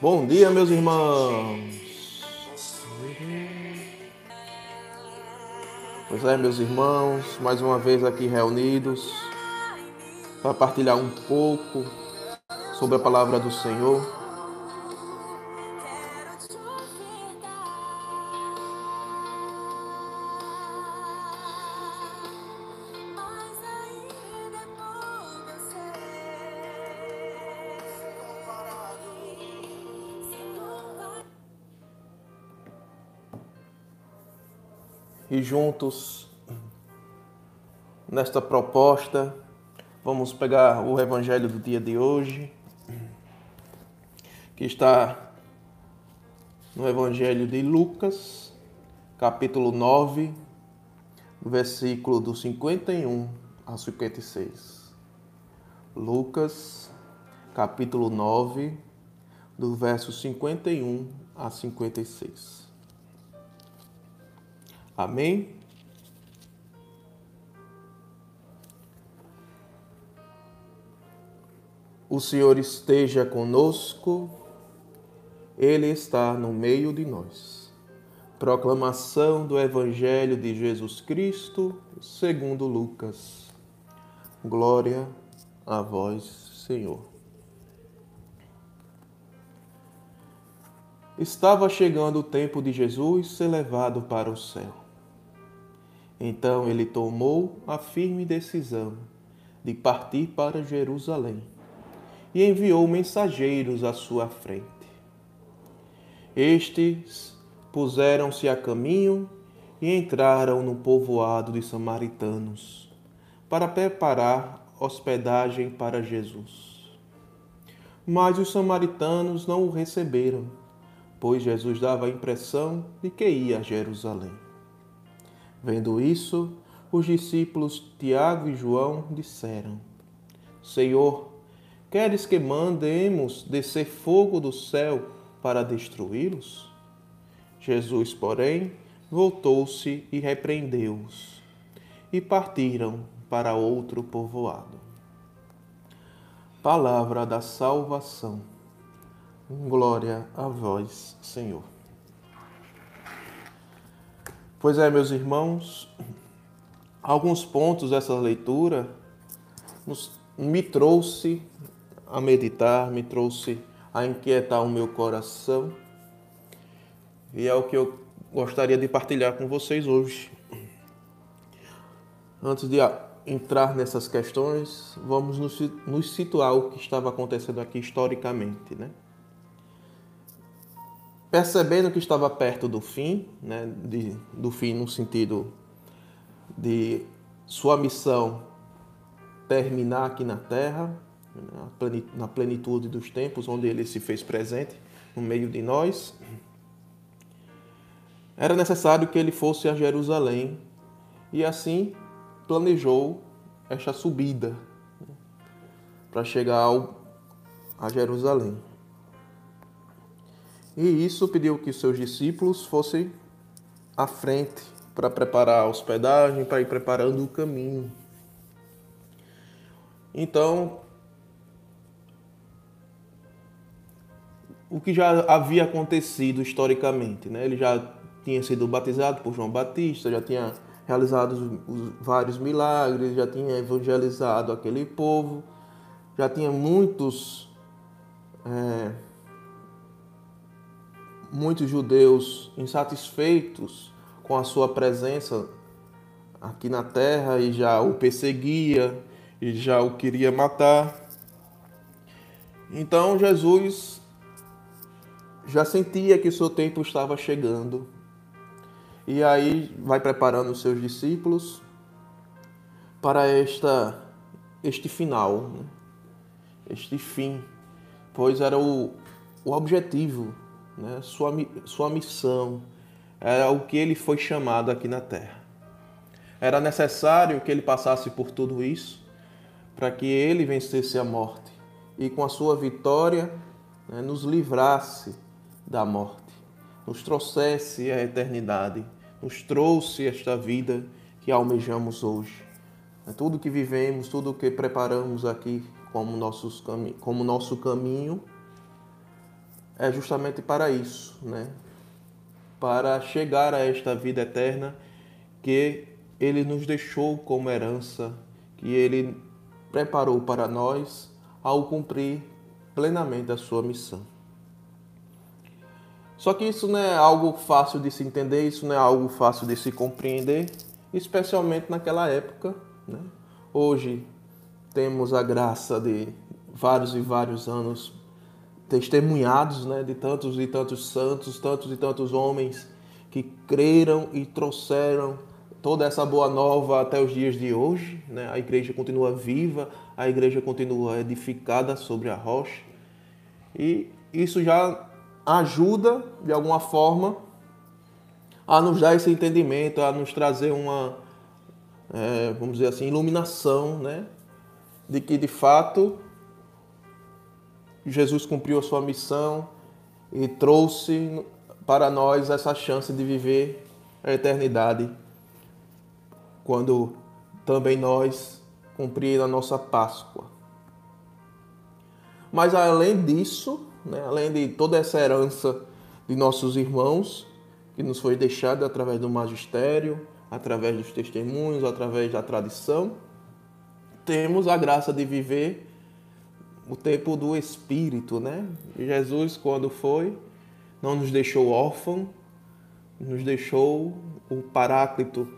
Bom dia, meus irmãos. Pois é, meus irmãos, mais uma vez aqui reunidos para partilhar um pouco sobre a palavra do Senhor. E juntos nesta proposta vamos pegar o evangelho do dia de hoje, que está no evangelho de Lucas, capítulo 9, versículo do 51 a 56. Lucas, capítulo 9, do verso 51 a 56. Amém? O Senhor esteja conosco, Ele está no meio de nós. Proclamação do Evangelho de Jesus Cristo, segundo Lucas. Glória a vós, Senhor. Estava chegando o tempo de Jesus ser levado para o céu. Então ele tomou a firme decisão de partir para Jerusalém e enviou mensageiros à sua frente. Estes puseram-se a caminho e entraram no povoado de samaritanos para preparar hospedagem para Jesus. Mas os samaritanos não o receberam, pois Jesus dava a impressão de que ia a Jerusalém. Vendo isso, os discípulos Tiago e João disseram: Senhor, queres que mandemos descer fogo do céu para destruí-los? Jesus, porém, voltou-se e repreendeu-os, e partiram para outro povoado. Palavra da salvação. Glória a vós, Senhor. Pois é, meus irmãos, alguns pontos dessa leitura nos, me trouxe a meditar, me trouxe a inquietar o meu coração. E é o que eu gostaria de partilhar com vocês hoje. Antes de entrar nessas questões, vamos nos situar o que estava acontecendo aqui historicamente, né? Percebendo que estava perto do fim, né, de, do fim no sentido de sua missão terminar aqui na Terra, na plenitude dos tempos, onde ele se fez presente no meio de nós, era necessário que ele fosse a Jerusalém e assim planejou esta subida né, para chegar ao, a Jerusalém. E isso pediu que seus discípulos fossem à frente para preparar a hospedagem, para ir preparando o caminho. Então, o que já havia acontecido historicamente, né? Ele já tinha sido batizado por João Batista, já tinha realizado vários milagres, já tinha evangelizado aquele povo, já tinha muitos é, muitos judeus insatisfeitos com a sua presença aqui na terra e já o perseguia e já o queria matar. Então Jesus já sentia que o seu tempo estava chegando. E aí vai preparando os seus discípulos para esta este final, né? este fim, pois era o, o objetivo né? sua, sua missão, era o que ele foi chamado aqui na terra. Era necessário que ele passasse por tudo isso para que ele vencesse a morte e com a sua vitória né, nos livrasse da morte, nos trouxesse a eternidade, nos trouxe esta vida que almejamos hoje. Tudo que vivemos, tudo que preparamos aqui como, nossos como nosso caminho é justamente para isso, né? Para chegar a esta vida eterna que Ele nos deixou como herança, que Ele preparou para nós ao cumprir plenamente a sua missão. Só que isso não é algo fácil de se entender, isso não é algo fácil de se compreender, especialmente naquela época. Né? Hoje temos a graça de vários e vários anos testemunhados né, de tantos e tantos santos, tantos e tantos homens que creram e trouxeram toda essa boa nova até os dias de hoje. Né? A igreja continua viva, a igreja continua edificada sobre a rocha. E isso já ajuda, de alguma forma, a nos dar esse entendimento, a nos trazer uma, é, vamos dizer assim, iluminação, né? De que, de fato, Jesus cumpriu a sua missão e trouxe para nós essa chance de viver a eternidade, quando também nós cumprir a nossa Páscoa. Mas além disso, né, além de toda essa herança de nossos irmãos, que nos foi deixada através do magistério, através dos testemunhos, através da tradição, temos a graça de viver o tempo do Espírito, né? Jesus, quando foi, não nos deixou órfão, nos deixou o Paráclito,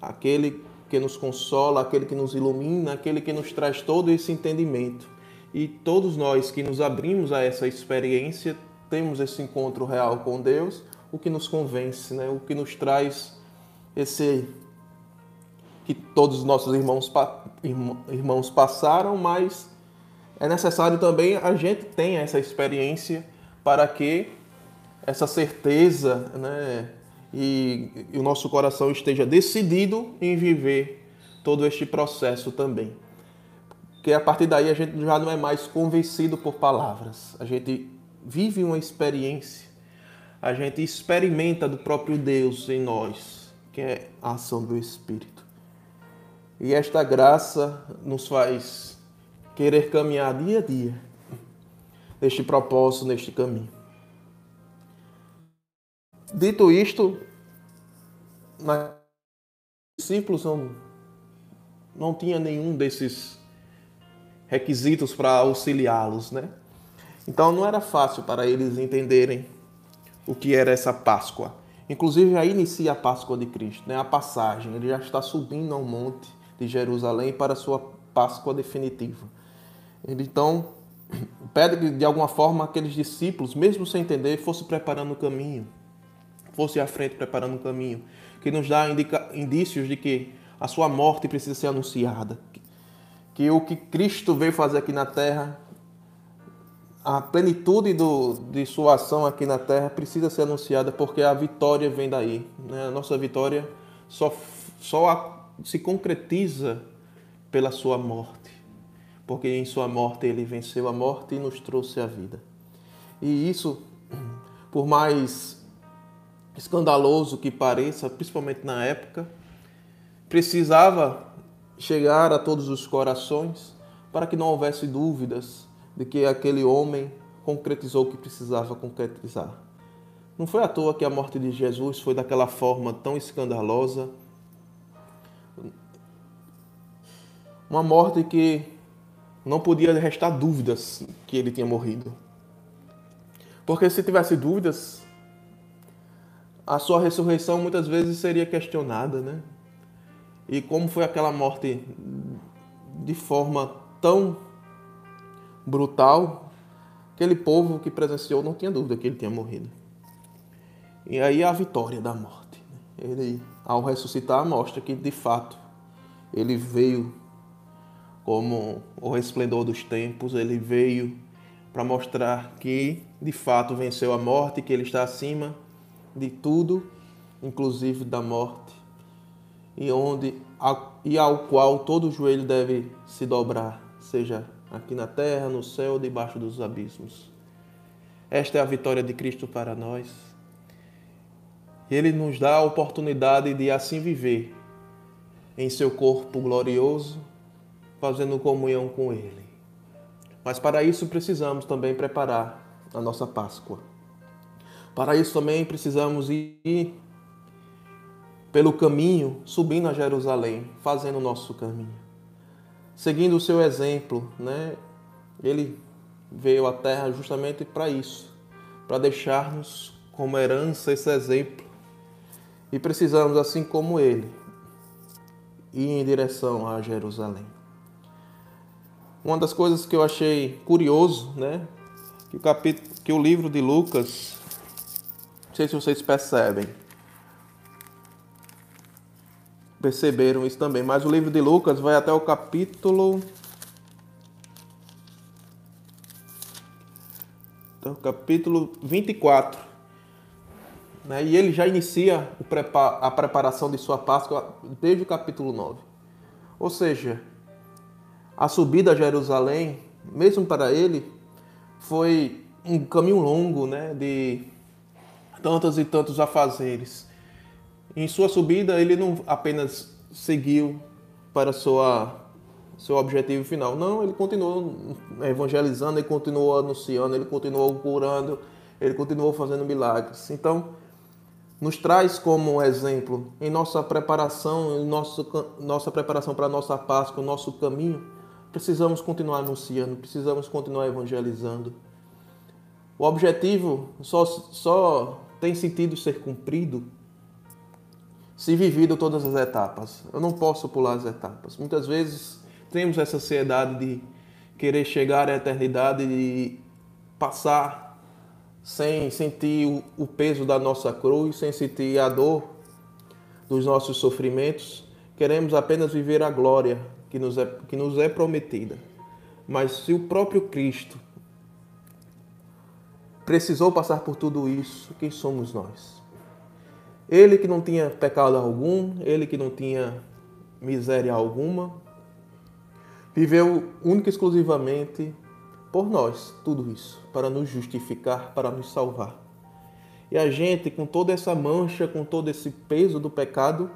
aquele que nos consola, aquele que nos ilumina, aquele que nos traz todo esse entendimento. E todos nós que nos abrimos a essa experiência, temos esse encontro real com Deus, o que nos convence, né? o que nos traz esse que todos os nossos irmãos, irmãos passaram, mas é necessário também a gente tenha essa experiência para que essa certeza né, e, e o nosso coração esteja decidido em viver todo este processo também que a partir daí a gente já não é mais convencido por palavras. A gente vive uma experiência, a gente experimenta do próprio Deus em nós, que é a ação do Espírito. E esta graça nos faz querer caminhar dia a dia neste propósito, neste caminho. Dito isto, os discípulos não, não tinha nenhum desses requisitos para auxiliá-los, né? Então não era fácil para eles entenderem o que era essa Páscoa. Inclusive já inicia a Páscoa de Cristo, né? A passagem, ele já está subindo ao monte de Jerusalém para a sua Páscoa definitiva. Então pede que de alguma forma aqueles discípulos, mesmo sem entender, fosse preparando o caminho, fosse à frente preparando o caminho, que nos dá indícios de que a sua morte precisa ser anunciada, que o que Cristo veio fazer aqui na terra, a plenitude do, de sua ação aqui na terra precisa ser anunciada porque a vitória vem daí. Né? A nossa vitória só, só se concretiza pela sua morte, porque em sua morte ele venceu a morte e nos trouxe a vida. E isso, por mais escandaloso que pareça, principalmente na época, precisava chegar a todos os corações, para que não houvesse dúvidas de que aquele homem concretizou o que precisava concretizar. Não foi à toa que a morte de Jesus foi daquela forma tão escandalosa. Uma morte que não podia restar dúvidas que ele tinha morrido. Porque se tivesse dúvidas, a sua ressurreição muitas vezes seria questionada, né? E como foi aquela morte de forma tão brutal, aquele povo que presenciou não tinha dúvida que ele tinha morrido. E aí a vitória da morte. Ele, ao ressuscitar, mostra que de fato ele veio como o resplendor dos tempos, ele veio para mostrar que de fato venceu a morte, que ele está acima de tudo, inclusive da morte e onde e ao qual todo joelho deve se dobrar, seja aqui na terra, no céu, debaixo dos abismos. Esta é a vitória de Cristo para nós. Ele nos dá a oportunidade de assim viver em seu corpo glorioso, fazendo comunhão com Ele. Mas para isso precisamos também preparar a nossa Páscoa. Para isso também precisamos ir pelo caminho, subindo a Jerusalém, fazendo o nosso caminho. Seguindo o seu exemplo, né? Ele veio à terra justamente para isso, para deixar-nos como herança esse exemplo. E precisamos, assim como ele, ir em direção a Jerusalém. Uma das coisas que eu achei curioso, né, que o capítulo, que o livro de Lucas, não sei se vocês percebem, perceberam isso também, mas o livro de Lucas vai até o capítulo o capítulo 24. Né? E ele já inicia a preparação de sua Páscoa desde o capítulo 9. Ou seja, a subida a Jerusalém, mesmo para ele, foi um caminho longo né? de tantos e tantos afazeres. Em sua subida, ele não apenas seguiu para sua seu objetivo final. Não, ele continuou evangelizando, ele continuou anunciando, ele continuou curando, ele continuou fazendo milagres. Então, nos traz como exemplo em nossa preparação, em nosso, nossa preparação para a nossa Páscoa, o nosso caminho, precisamos continuar anunciando, precisamos continuar evangelizando. O objetivo só, só tem sentido ser cumprido se vivido todas as etapas. Eu não posso pular as etapas. Muitas vezes temos essa ansiedade de querer chegar à eternidade e passar sem sentir o peso da nossa cruz, sem sentir a dor dos nossos sofrimentos. Queremos apenas viver a glória que nos é, que nos é prometida. Mas se o próprio Cristo precisou passar por tudo isso, quem somos nós? Ele que não tinha pecado algum, ele que não tinha miséria alguma, viveu única e exclusivamente por nós, tudo isso, para nos justificar, para nos salvar. E a gente, com toda essa mancha, com todo esse peso do pecado,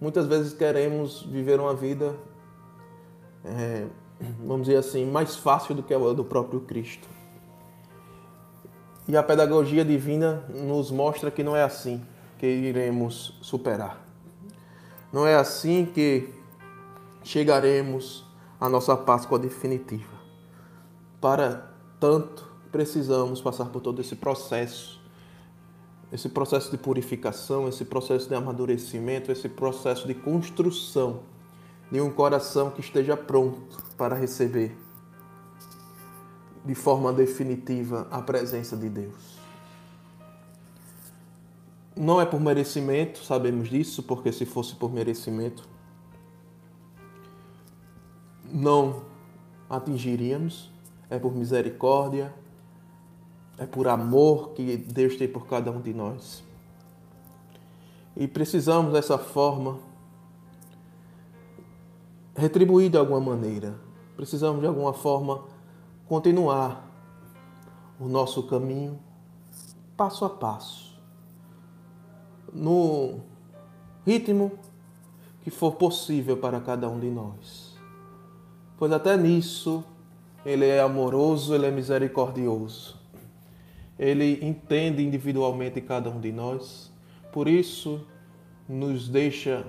muitas vezes queremos viver uma vida, é, vamos dizer assim, mais fácil do que a do próprio Cristo. E a pedagogia divina nos mostra que não é assim que iremos superar. Não é assim que chegaremos à nossa Páscoa definitiva. Para tanto, precisamos passar por todo esse processo, esse processo de purificação, esse processo de amadurecimento, esse processo de construção de um coração que esteja pronto para receber de forma definitiva a presença de Deus. Não é por merecimento, sabemos disso, porque se fosse por merecimento, não atingiríamos. É por misericórdia, é por amor que Deus tem por cada um de nós. E precisamos dessa forma retribuir de alguma maneira. Precisamos de alguma forma continuar o nosso caminho passo a passo, no ritmo que for possível para cada um de nós. Pois até nisso ele é amoroso, ele é misericordioso. Ele entende individualmente cada um de nós, por isso nos deixa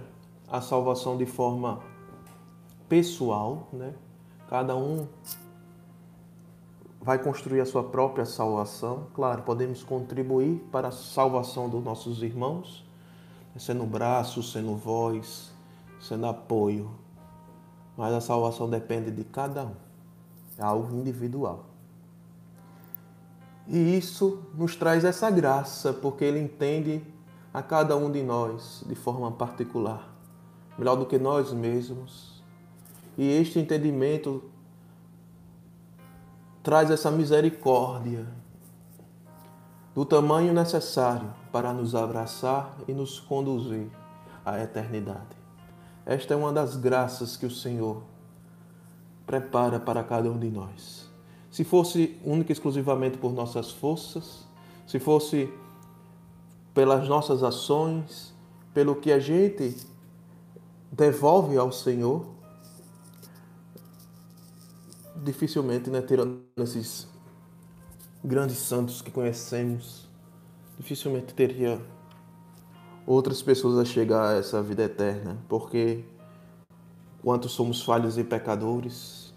a salvação de forma pessoal, né? Cada um vai construir a sua própria salvação. Claro, podemos contribuir para a salvação dos nossos irmãos, sendo braço, sendo voz, sendo apoio. Mas a salvação depende de cada um. É algo individual. E isso nos traz essa graça, porque ele entende a cada um de nós de forma particular, melhor do que nós mesmos. E este entendimento traz essa misericórdia do tamanho necessário para nos abraçar e nos conduzir à eternidade. Esta é uma das graças que o Senhor prepara para cada um de nós. Se fosse única e exclusivamente por nossas forças, se fosse pelas nossas ações, pelo que a gente devolve ao Senhor, dificilmente, né, tirando esses grandes santos que conhecemos, dificilmente teria outras pessoas a chegar a essa vida eterna, porque quanto somos falhos e pecadores,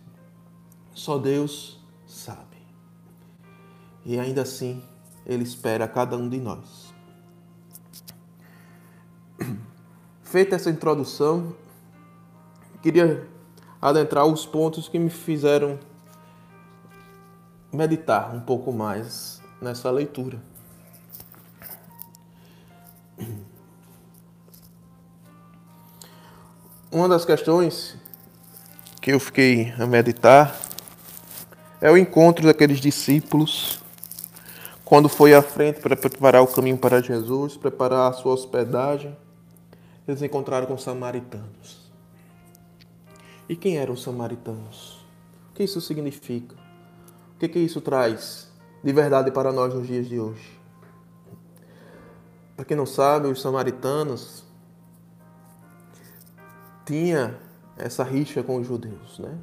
só Deus sabe. E ainda assim, Ele espera cada um de nós. Feita essa introdução, queria adentrar os pontos que me fizeram meditar um pouco mais nessa leitura. Uma das questões que eu fiquei a meditar é o encontro daqueles discípulos quando foi à frente para preparar o caminho para Jesus, preparar a sua hospedagem. Eles encontraram com samaritanos. E quem eram os samaritanos? O que isso significa? O que, que isso traz de verdade para nós nos dias de hoje? Para quem não sabe, os samaritanos tinha essa rixa com os judeus, né?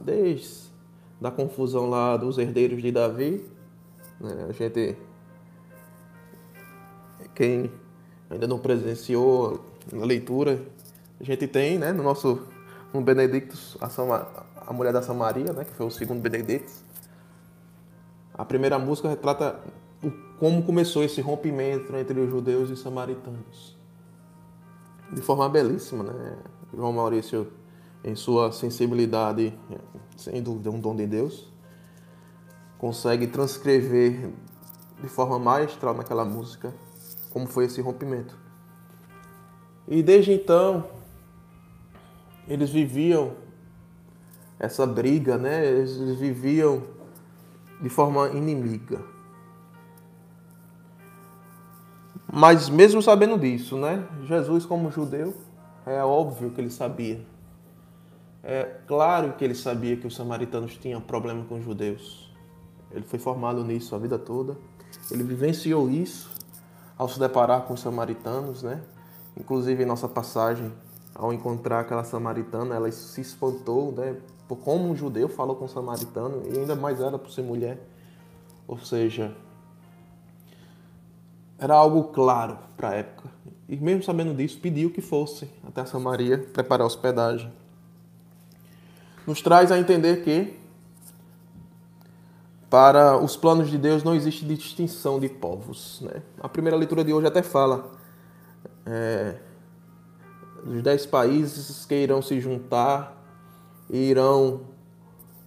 Desde da confusão lá dos herdeiros de Davi, né? a gente quem ainda não presenciou na leitura, a gente tem, né, no nosso no Benedictus, a, Sama, a mulher da Samaria, né, que foi o segundo Benedictus. A primeira música retrata o, como começou esse rompimento entre os judeus e os samaritanos. De forma belíssima, né? João Maurício, em sua sensibilidade, sem dúvida, um dom de Deus, consegue transcrever de forma maestral naquela música como foi esse rompimento. E desde então, eles viviam essa briga, né? Eles viviam de forma inimiga. Mas mesmo sabendo disso, né? Jesus como judeu, é óbvio que ele sabia. É claro que ele sabia que os samaritanos tinham problema com os judeus. Ele foi formado nisso a vida toda. Ele vivenciou isso ao se deparar com os samaritanos, né? Inclusive em nossa passagem ao encontrar aquela samaritana, ela se espantou, né? Por como um judeu falou com um samaritano, e ainda mais ela por ser mulher. Ou seja, era algo claro para a época. E mesmo sabendo disso, pediu que fosse até Samaria preparar hospedagem. Nos traz a entender que para os planos de Deus não existe distinção de povos. Né? A primeira leitura de hoje até fala é, dos dez países que irão se juntar e irão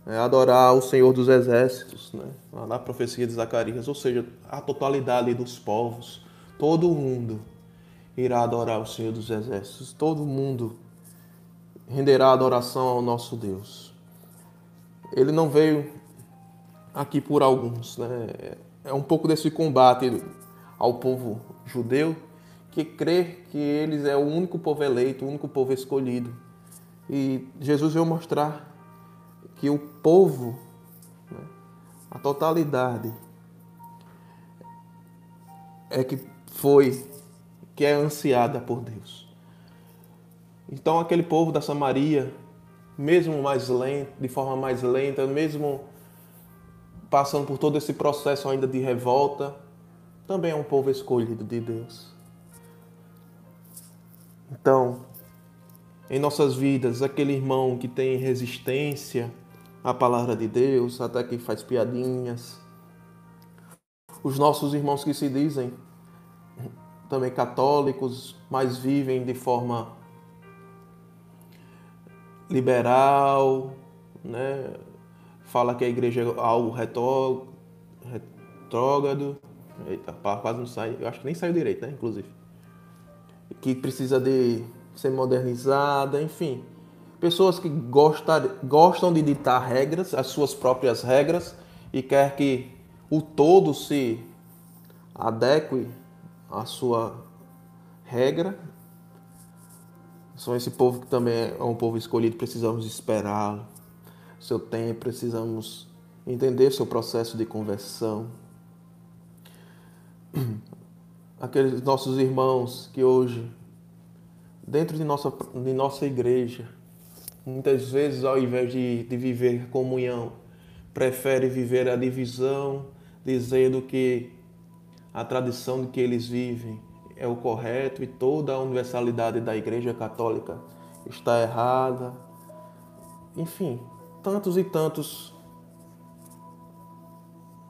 é, adorar o Senhor dos Exércitos, né? na profecia de Zacarias, ou seja, a totalidade dos povos, todo mundo irá adorar o Senhor dos Exércitos, todo mundo renderá adoração ao nosso Deus. Ele não veio aqui por alguns, né? É um pouco desse combate ao povo judeu que crê que eles é o único povo eleito, o único povo escolhido. E Jesus veio mostrar que o povo, né, a totalidade, é que foi, que é ansiada por Deus. Então aquele povo da Samaria, mesmo mais lento, de forma mais lenta, mesmo passando por todo esse processo ainda de revolta, também é um povo escolhido de Deus. Então, em nossas vidas, aquele irmão que tem resistência à palavra de Deus, até que faz piadinhas, os nossos irmãos que se dizem também católicos, mas vivem de forma liberal, né? fala que a igreja é algo retrógrado, eita, quase não sai, eu acho que nem saiu direito, né, inclusive que precisa de ser modernizada, enfim. Pessoas que gostam, gostam de ditar regras, as suas próprias regras, e quer que o todo se adeque à sua regra. São esse povo que também é um povo escolhido, precisamos esperá-lo, seu tempo, precisamos entender seu processo de conversão aqueles nossos irmãos que hoje, dentro de nossa, de nossa igreja, muitas vezes, ao invés de, de viver comunhão, prefere viver a divisão, dizendo que a tradição de que eles vivem é o correto e toda a universalidade da Igreja Católica está errada. Enfim, tantos e tantos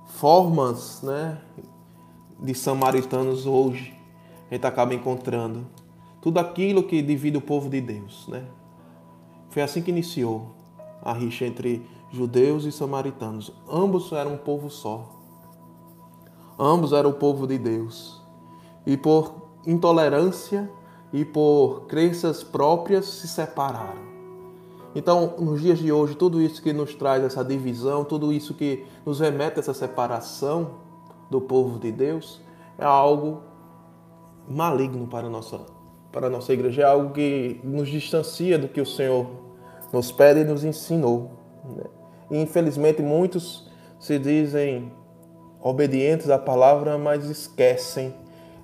formas, né, de samaritanos hoje a gente acaba encontrando tudo aquilo que divide o povo de Deus, né? Foi assim que iniciou a rixa entre judeus e samaritanos. Ambos eram um povo só. Ambos eram o povo de Deus. E por intolerância e por crenças próprias se separaram. Então, nos dias de hoje, tudo isso que nos traz essa divisão, tudo isso que nos remete a essa separação do povo de Deus, é algo maligno para a nossa, para a nossa igreja, é algo que nos distancia do que o Senhor nos pede e nos ensinou. Né? E infelizmente muitos se dizem obedientes à palavra, mas esquecem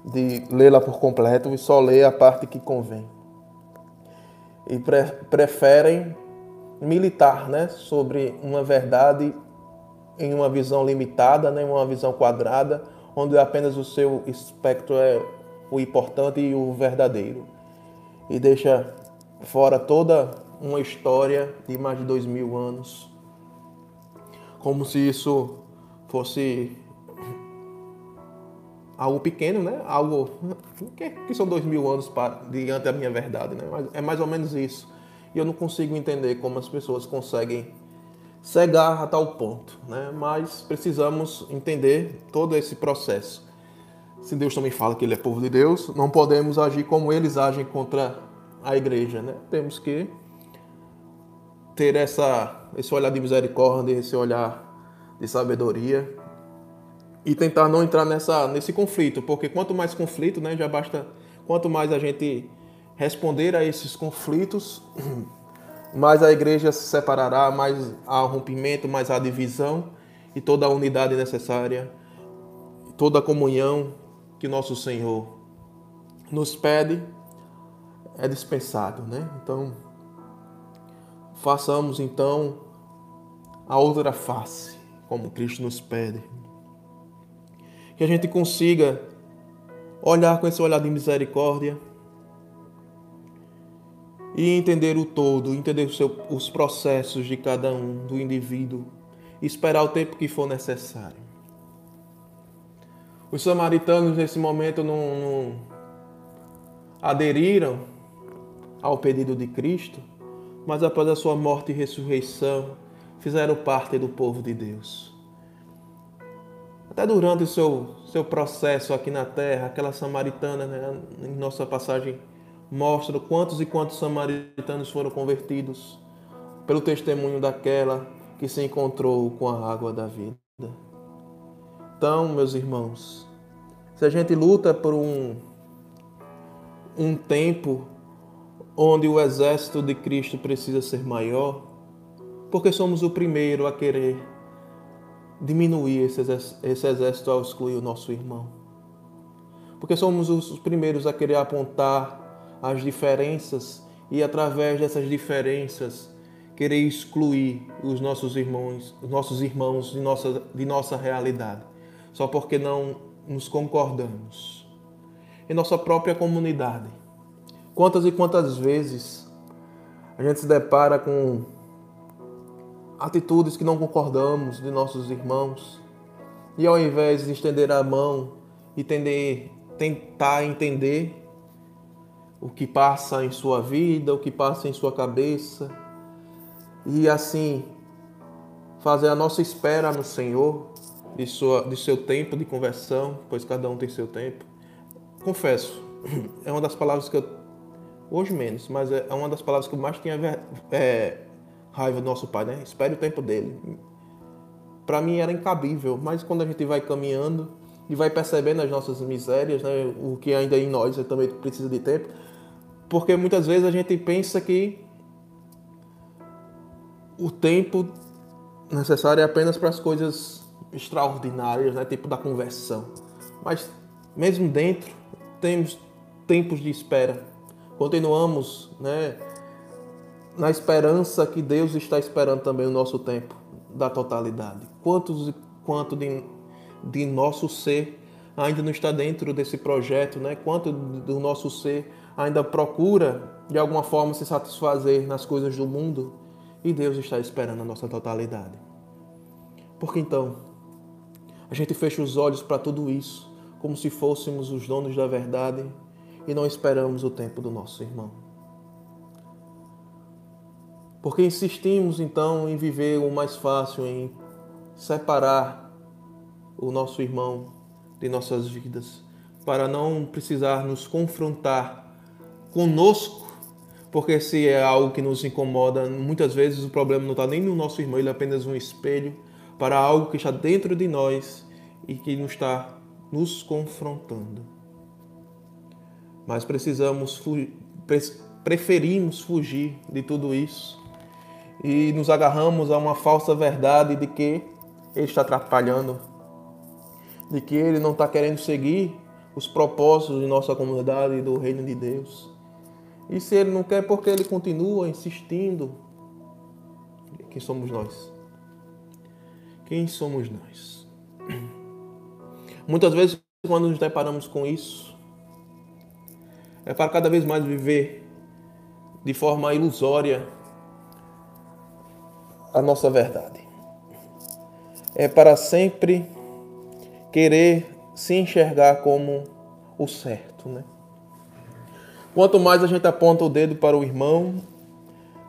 de lê-la por completo e só lê a parte que convém. E pre preferem militar né, sobre uma verdade em uma visão limitada, né, uma visão quadrada, onde apenas o seu espectro é o importante e o verdadeiro. E deixa fora toda uma história de mais de dois mil anos. Como se isso fosse algo pequeno, né? Algo que, que são dois mil anos para, diante da minha verdade, né? Mas é mais ou menos isso. E eu não consigo entender como as pessoas conseguem cegar a tal ponto, né? Mas precisamos entender todo esse processo. Se Deus também fala que Ele é povo de Deus, não podemos agir como eles agem contra a igreja, né? Temos que ter essa, esse olhar de misericórdia, esse olhar de sabedoria e tentar não entrar nessa, nesse conflito, porque quanto mais conflito, né, já basta, quanto mais a gente responder a esses conflitos, mais a igreja se separará, mais há rompimento, mais há divisão e toda a unidade necessária, toda a comunhão que nosso Senhor nos pede é dispensado, né? Então, façamos então a outra face, como Cristo nos pede que a gente consiga olhar com esse olhar de misericórdia e entender o todo, entender os processos de cada um, do indivíduo, esperar o tempo que for necessário. Os samaritanos nesse momento não, não aderiram ao pedido de Cristo, mas após a sua morte e ressurreição, fizeram parte do povo de Deus. Até durante o seu, seu processo aqui na terra, aquela samaritana, né, em nossa passagem, mostra quantos e quantos samaritanos foram convertidos pelo testemunho daquela que se encontrou com a água da vida. Então, meus irmãos, se a gente luta por um, um tempo onde o exército de Cristo precisa ser maior, porque somos o primeiro a querer diminuir esse exército ao excluir o nosso irmão. Porque somos os primeiros a querer apontar as diferenças e, através dessas diferenças, querer excluir os nossos irmãos, os nossos irmãos de nossa, de nossa realidade, só porque não nos concordamos. Em nossa própria comunidade, quantas e quantas vezes a gente se depara com atitudes que não concordamos de nossos irmãos. E ao invés de estender a mão e tender, tentar entender o que passa em sua vida, o que passa em sua cabeça, e assim fazer a nossa espera no Senhor, de, sua, de seu tempo de conversão, pois cada um tem seu tempo. Confesso, é uma das palavras que eu, hoje menos, mas é uma das palavras que eu mais tinha é, raiva do nosso pai, né? Espere o tempo dele. Para mim era incabível, mas quando a gente vai caminhando e vai percebendo as nossas misérias, né? O que ainda em nós também precisa de tempo, porque muitas vezes a gente pensa que o tempo necessário é apenas para as coisas extraordinárias, né? Tipo da conversão. Mas mesmo dentro temos tempos de espera. Continuamos, né? na esperança que Deus está esperando também o nosso tempo da totalidade. Quantos quanto de, de nosso ser ainda não está dentro desse projeto, né? Quanto do nosso ser ainda procura de alguma forma se satisfazer nas coisas do mundo e Deus está esperando a nossa totalidade. Porque então a gente fecha os olhos para tudo isso, como se fôssemos os donos da verdade e não esperamos o tempo do nosso irmão. Porque insistimos então em viver o mais fácil, em separar o nosso irmão de nossas vidas, para não precisar nos confrontar conosco, porque se é algo que nos incomoda, muitas vezes o problema não está nem no nosso irmão, ele é apenas um espelho para algo que está dentro de nós e que não está nos confrontando. Mas precisamos, preferimos fugir de tudo isso e nos agarramos a uma falsa verdade de que ele está atrapalhando, de que ele não está querendo seguir os propósitos de nossa comunidade e do reino de Deus. E se ele não quer, porque ele continua insistindo? Quem somos nós? Quem somos nós? Muitas vezes, quando nos deparamos com isso, é para cada vez mais viver de forma ilusória a nossa verdade é para sempre querer se enxergar como o certo, né? Quanto mais a gente aponta o dedo para o irmão,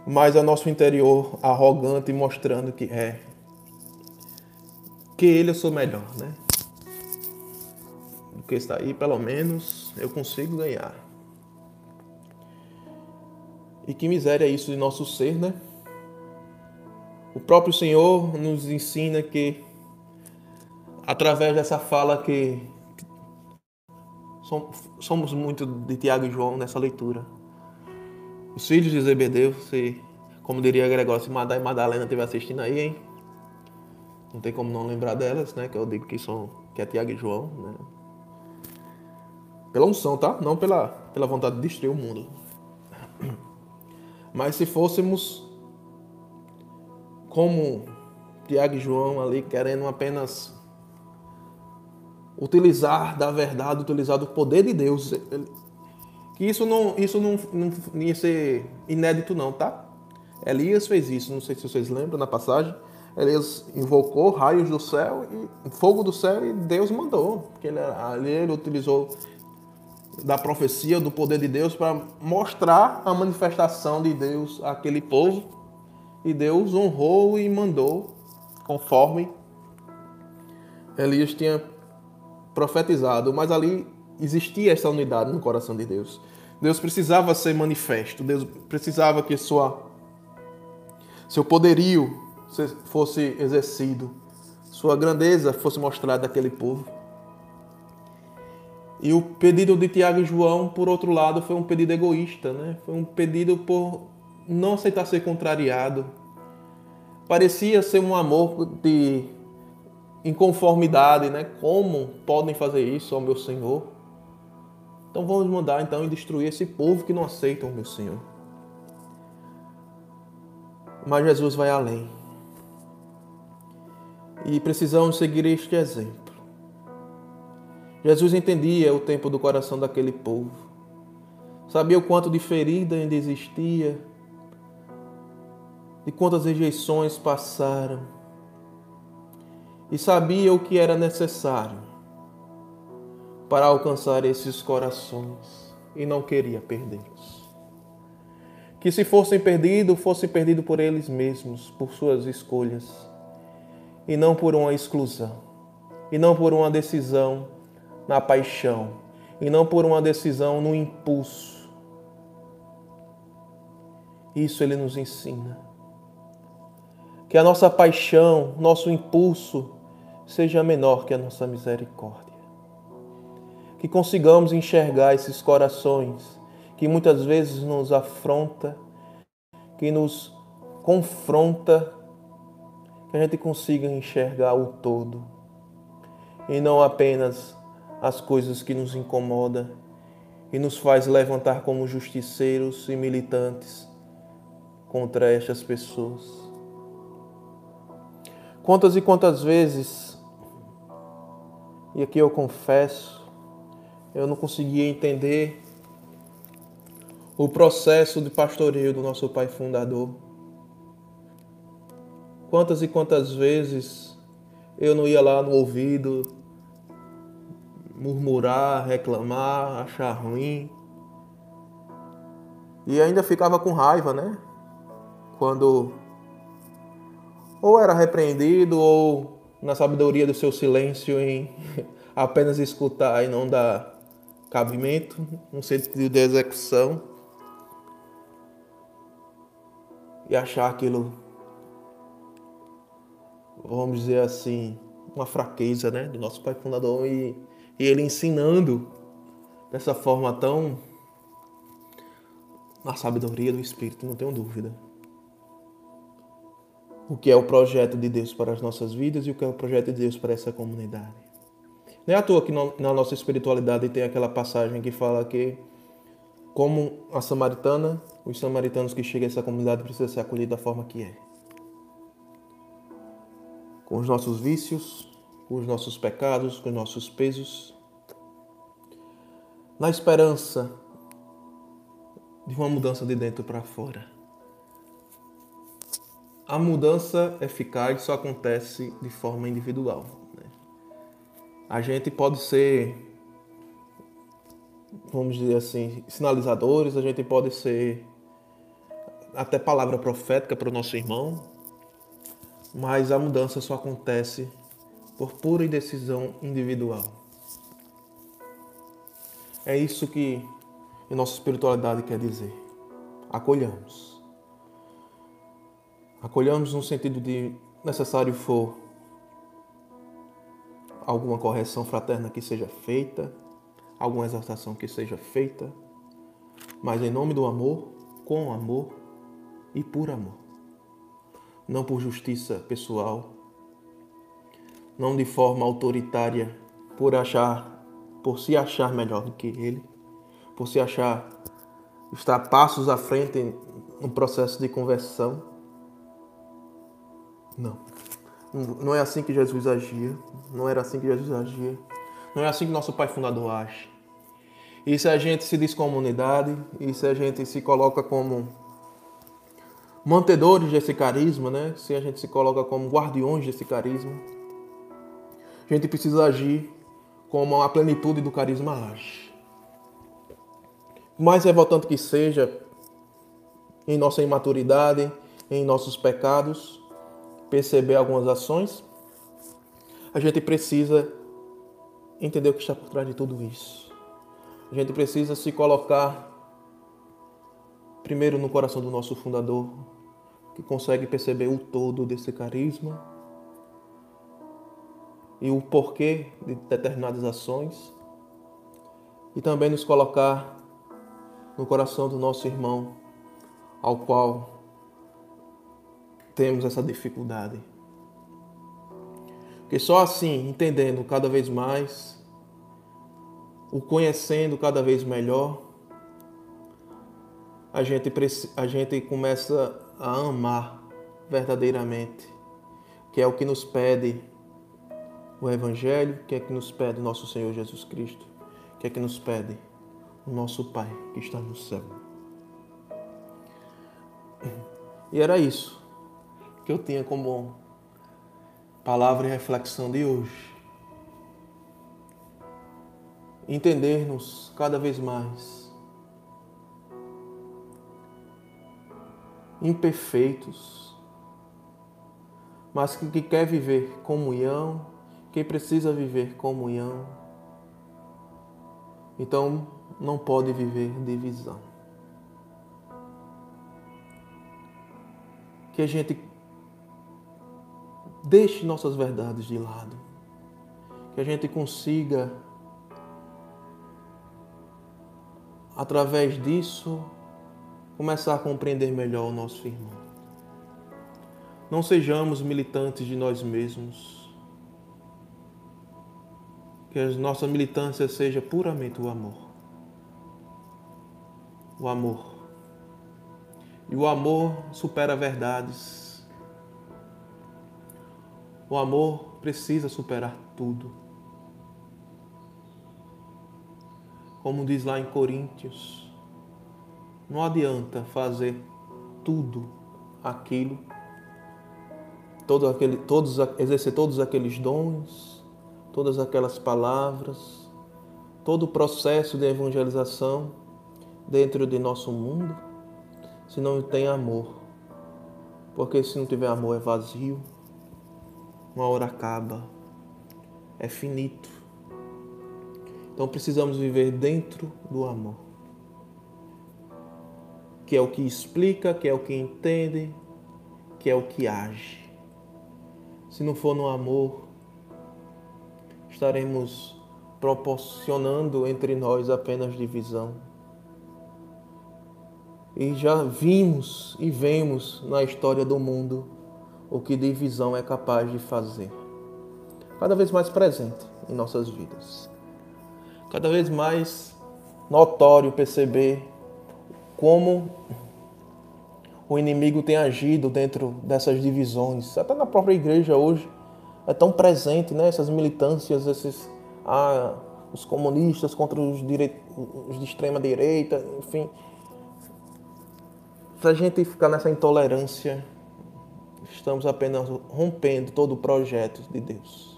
mais é nosso interior arrogante mostrando que é que ele eu sou melhor, né? Do que está aí, pelo menos eu consigo ganhar. E que miséria é isso de nosso ser, né? O próprio Senhor nos ensina que, através dessa fala que somos muito de Tiago e João nessa leitura. Os filhos de Zebedeu, se, como diria Gregório, se Madá e Madalena estiver assistindo aí, hein? Não tem como não lembrar delas, né? Que eu digo que são que é Tiago e João, né? Pela unção, tá? Não pela, pela vontade de destruir o mundo. Mas se fôssemos como Tiago e João ali querendo apenas utilizar da verdade, utilizar do poder de Deus. Que isso não, isso não, não ia ser inédito não, tá? Elias fez isso, não sei se vocês lembram na passagem. Elias invocou raios do céu e fogo do céu e Deus mandou. Porque ele, ali ele utilizou da profecia, do poder de Deus para mostrar a manifestação de Deus àquele povo e Deus honrou e mandou conforme Elias tinha profetizado, mas ali existia essa unidade no coração de Deus. Deus precisava ser manifesto, Deus precisava que sua seu poderio fosse exercido, sua grandeza fosse mostrada àquele povo. E o pedido de Tiago e João, por outro lado, foi um pedido egoísta, né? Foi um pedido por não aceitar ser contrariado. Parecia ser um amor de inconformidade, né? Como podem fazer isso ao meu Senhor? Então vamos mandar então e destruir esse povo que não aceita o meu Senhor. Mas Jesus vai além. E precisamos seguir este exemplo. Jesus entendia o tempo do coração daquele povo. Sabia o quanto de ferida ainda existia de quantas rejeições passaram e sabia o que era necessário para alcançar esses corações e não queria perdê-los. Que se fossem perdidos, fossem perdidos por eles mesmos, por suas escolhas, e não por uma exclusão, e não por uma decisão na paixão, e não por uma decisão no impulso. Isso ele nos ensina que a nossa paixão, nosso impulso seja menor que a nossa misericórdia. Que consigamos enxergar esses corações que muitas vezes nos afronta, que nos confronta, que a gente consiga enxergar o todo e não apenas as coisas que nos incomodam e nos faz levantar como justiceiros e militantes contra estas pessoas. Quantas e quantas vezes, e aqui eu confesso, eu não conseguia entender o processo de pastoreio do nosso pai fundador. Quantas e quantas vezes eu não ia lá no ouvido murmurar, reclamar, achar ruim. E ainda ficava com raiva, né? Quando ou era repreendido ou na sabedoria do seu silêncio em apenas escutar e não dar cabimento, um sentido de execução e achar aquilo, vamos dizer assim, uma fraqueza, né, do nosso pai fundador e, e ele ensinando dessa forma tão na sabedoria do Espírito, não tenho dúvida. O que é o projeto de Deus para as nossas vidas e o que é o projeto de Deus para essa comunidade. Não é à toa que na nossa espiritualidade tem aquela passagem que fala que, como a samaritana, os samaritanos que chegam a essa comunidade precisam ser acolhidos da forma que é. Com os nossos vícios, com os nossos pecados, com os nossos pesos. Na esperança de uma mudança de dentro para fora. A mudança eficaz só acontece de forma individual. Né? A gente pode ser, vamos dizer assim, sinalizadores, a gente pode ser até palavra profética para o nosso irmão, mas a mudança só acontece por pura decisão individual. É isso que e nossa espiritualidade quer dizer. Acolhamos. Acolhamos no sentido de necessário for alguma correção fraterna que seja feita, alguma exaltação que seja feita, mas em nome do amor, com amor e por amor. Não por justiça pessoal, não de forma autoritária, por achar, por se achar melhor do que ele, por se achar estar passos à frente no processo de conversão. Não. Não é assim que Jesus agia. Não era assim que Jesus agia. Não é assim que nosso Pai Fundador age. E se a gente se diz comunidade, e se a gente se coloca como mantedores desse carisma, né? se a gente se coloca como guardiões desse carisma, a gente precisa agir como a plenitude do carisma age mais revoltante que seja, em nossa imaturidade, em nossos pecados, perceber algumas ações, a gente precisa entender o que está por trás de tudo isso. A gente precisa se colocar primeiro no coração do nosso fundador, que consegue perceber o todo desse carisma e o porquê de determinadas ações, e também nos colocar no coração do nosso irmão, ao qual temos essa dificuldade. Porque só assim, entendendo cada vez mais, o conhecendo cada vez melhor, a gente, a gente começa a amar verdadeiramente, que é o que nos pede o Evangelho, que é que nos pede nosso Senhor Jesus Cristo, que é que nos pede o nosso Pai que está no céu. E era isso que eu tinha como palavra e reflexão de hoje. Entender-nos cada vez mais imperfeitos, mas que, que quer viver comunhão, que precisa viver comunhão. Então, não pode viver divisão. Que a gente deixe nossas verdades de lado. Que a gente consiga, através disso, começar a compreender melhor o nosso irmão. Não sejamos militantes de nós mesmos. Que a nossa militância seja puramente o amor o amor. E o amor supera verdades. O amor precisa superar tudo. Como diz lá em Coríntios, não adianta fazer tudo aquilo, todo aquele, todos, exercer todos aqueles dons, todas aquelas palavras, todo o processo de evangelização dentro de nosso mundo, se não tem amor. Porque se não tiver amor é vazio, uma hora acaba, é finito. Então precisamos viver dentro do amor, que é o que explica, que é o que entende, que é o que age. Se não for no amor, estaremos proporcionando entre nós apenas divisão. E já vimos e vemos na história do mundo o que divisão é capaz de fazer. Cada vez mais presente em nossas vidas. Cada vez mais notório perceber como o inimigo tem agido dentro dessas divisões. Até na própria igreja hoje é tão presente, né? Essas militâncias, esses ah, os comunistas contra os, dire... os de extrema direita, enfim. Se a gente ficar nessa intolerância, estamos apenas rompendo todo o projeto de Deus.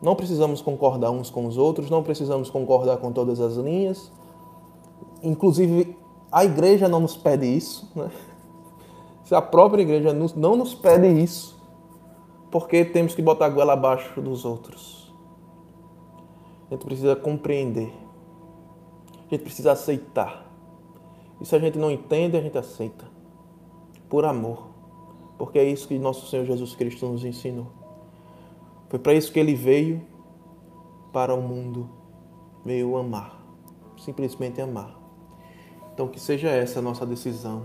Não precisamos concordar uns com os outros, não precisamos concordar com todas as linhas. Inclusive, a igreja não nos pede isso. Né? Se a própria igreja não nos pede isso, porque temos que botar a goela abaixo dos outros? A gente precisa compreender. A gente precisa aceitar. E se a gente não entende, a gente aceita. Por amor. Porque é isso que nosso Senhor Jesus Cristo nos ensinou. Foi para isso que ele veio para o mundo. Veio amar. Simplesmente amar. Então que seja essa a nossa decisão.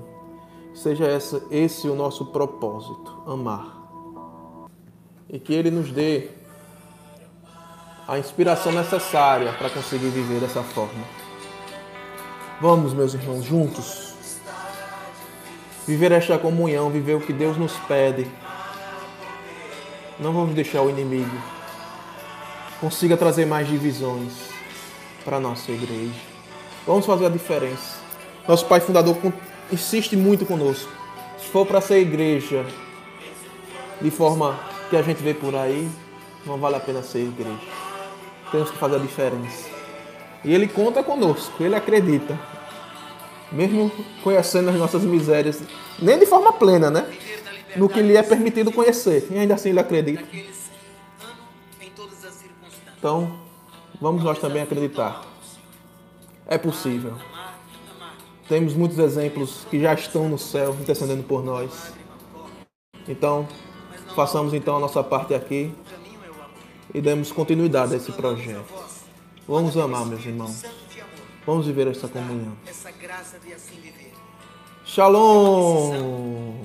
Que seja essa, esse o nosso propósito. Amar. E que ele nos dê a inspiração necessária para conseguir viver dessa forma. Vamos, meus irmãos, juntos viver esta comunhão, viver o que Deus nos pede. Não vamos deixar o inimigo consiga trazer mais divisões para a nossa igreja. Vamos fazer a diferença. Nosso Pai Fundador insiste muito conosco. Se for para ser igreja de forma que a gente vê por aí, não vale a pena ser igreja. Temos que fazer a diferença. E Ele conta conosco, Ele acredita mesmo conhecendo as nossas misérias, nem de forma plena, né? No que lhe é permitido conhecer, e ainda assim ele acredita. Então, vamos nós também acreditar. É possível. Temos muitos exemplos que já estão no céu intercedendo por nós. Então, façamos então a nossa parte aqui e demos continuidade a esse projeto. Vamos amar, meus irmãos. Vamos viver essa comunhão. Essa graça de assim viver. Shalom.